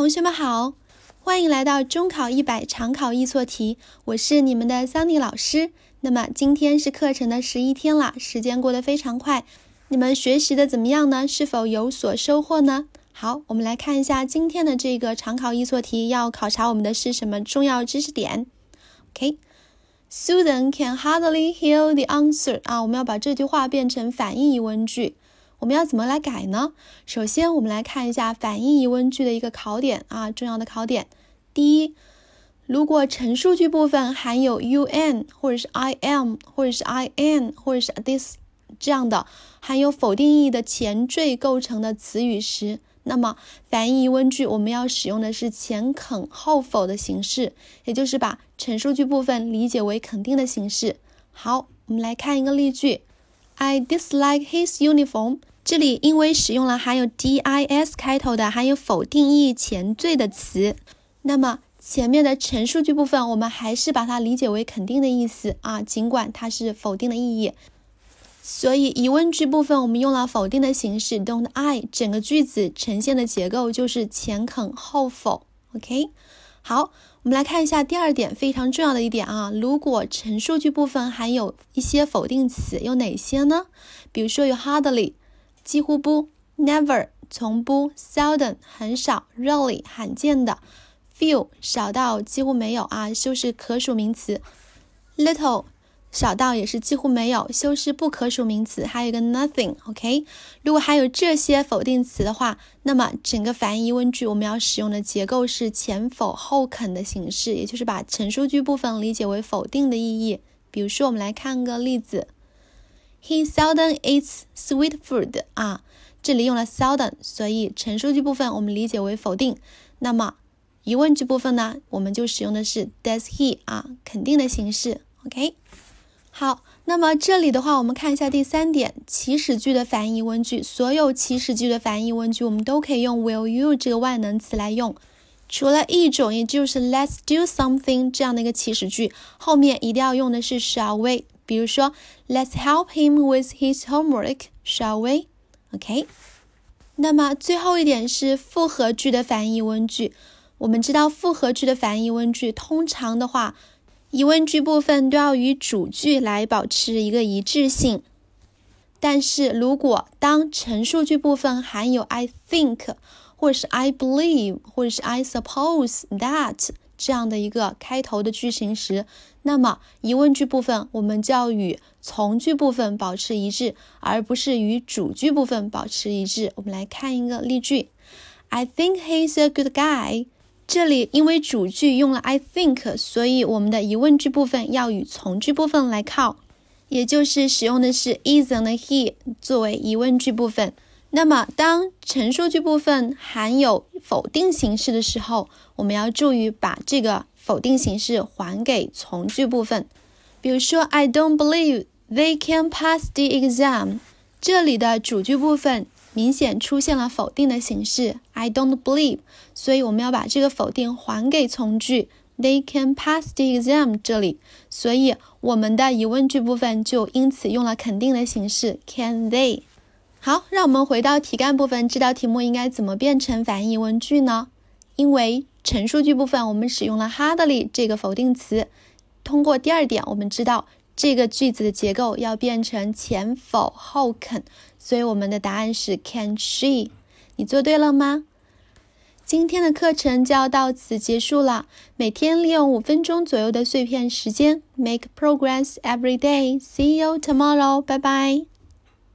同学们好，欢迎来到中考一百常考易错题，我是你们的桑尼老师。那么今天是课程的十一天了，时间过得非常快，你们学习的怎么样呢？是否有所收获呢？好，我们来看一下今天的这个常考易错题，要考察我们的是什么重要知识点？OK，Susan can hardly hear the answer 啊，我们要把这句话变成反义疑问句。我们要怎么来改呢？首先，我们来看一下反义疑问句的一个考点啊，重要的考点。第一，如果陈述句部分含有 un 或者是 I am 或者是 I am 或者是 this 这样的含有否定意义的前缀构成的词语时，那么反义疑问句我们要使用的是前肯后否的形式，也就是把陈述句部分理解为肯定的形式。好，我们来看一个例句：I dislike his uniform。这里因为使用了含有 dis 开头的含有否定意义前缀的词，那么前面的陈述句部分我们还是把它理解为肯定的意思啊，尽管它是否定的意义。所以疑问句部分我们用了否定的形式，don't I，整个句子呈现的结构就是前肯后否。OK，好，我们来看一下第二点非常重要的一点啊，如果陈述句部分含有一些否定词，有哪些呢？比如说有 hardly。几乎不，never 从不，seldom 很少，rarely 罕见的，few 少到几乎没有啊，修饰可数名词，little 少到也是几乎没有，修饰不可数名词，还有一个 nothing，OK。如果还有这些否定词的话，那么整个反义疑问句我们要使用的结构是前否后肯的形式，也就是把陈述句部分理解为否定的意义。比如说，我们来看个例子。He seldom eats sweet food 啊，这里用了 seldom，所以陈述句部分我们理解为否定。那么疑问句部分呢，我们就使用的是 Does he 啊，肯定的形式。OK，好，那么这里的话，我们看一下第三点，祈使句的反义疑问句。所有祈使句的反义疑问句，我们都可以用 Will you 这个万能词来用，除了一种，也就是 Let's do something 这样的一个祈使句，后面一定要用的是 Shall we。比如说，Let's help him with his homework, shall we? OK。那么最后一点是复合句的反义疑问句。我们知道复合句的反义疑问句，通常的话，疑问句部分都要与主句来保持一个一致性。但是如果当陈述句部分含有 I think，或者是 I believe，或者是 I suppose that。这样的一个开头的句型时，那么疑问句部分我们就要与从句部分保持一致，而不是与主句部分保持一致。我们来看一个例句：I think he's a good guy。这里因为主句用了 I think，所以我们的疑问句部分要与从句部分来靠，也就是使用的是 isn't he 作为疑问句部分。那么，当陈述句部分含有否定形式的时候，我们要注意把这个否定形式还给从句部分。比如说，I don't believe they can pass the exam。这里的主句部分明显出现了否定的形式，I don't believe，所以我们要把这个否定还给从句，they can pass the exam。这里，所以我们的疑问句部分就因此用了肯定的形式，Can they？好，让我们回到题干部分，这道题目应该怎么变成反义疑问句呢？因为陈述句部分我们使用了 hardly 这个否定词，通过第二点，我们知道这个句子的结构要变成前否后肯，所以我们的答案是 Can she？你做对了吗？今天的课程就要到此结束了。每天利用五分钟左右的碎片时间，make progress every day。See you tomorrow。拜拜。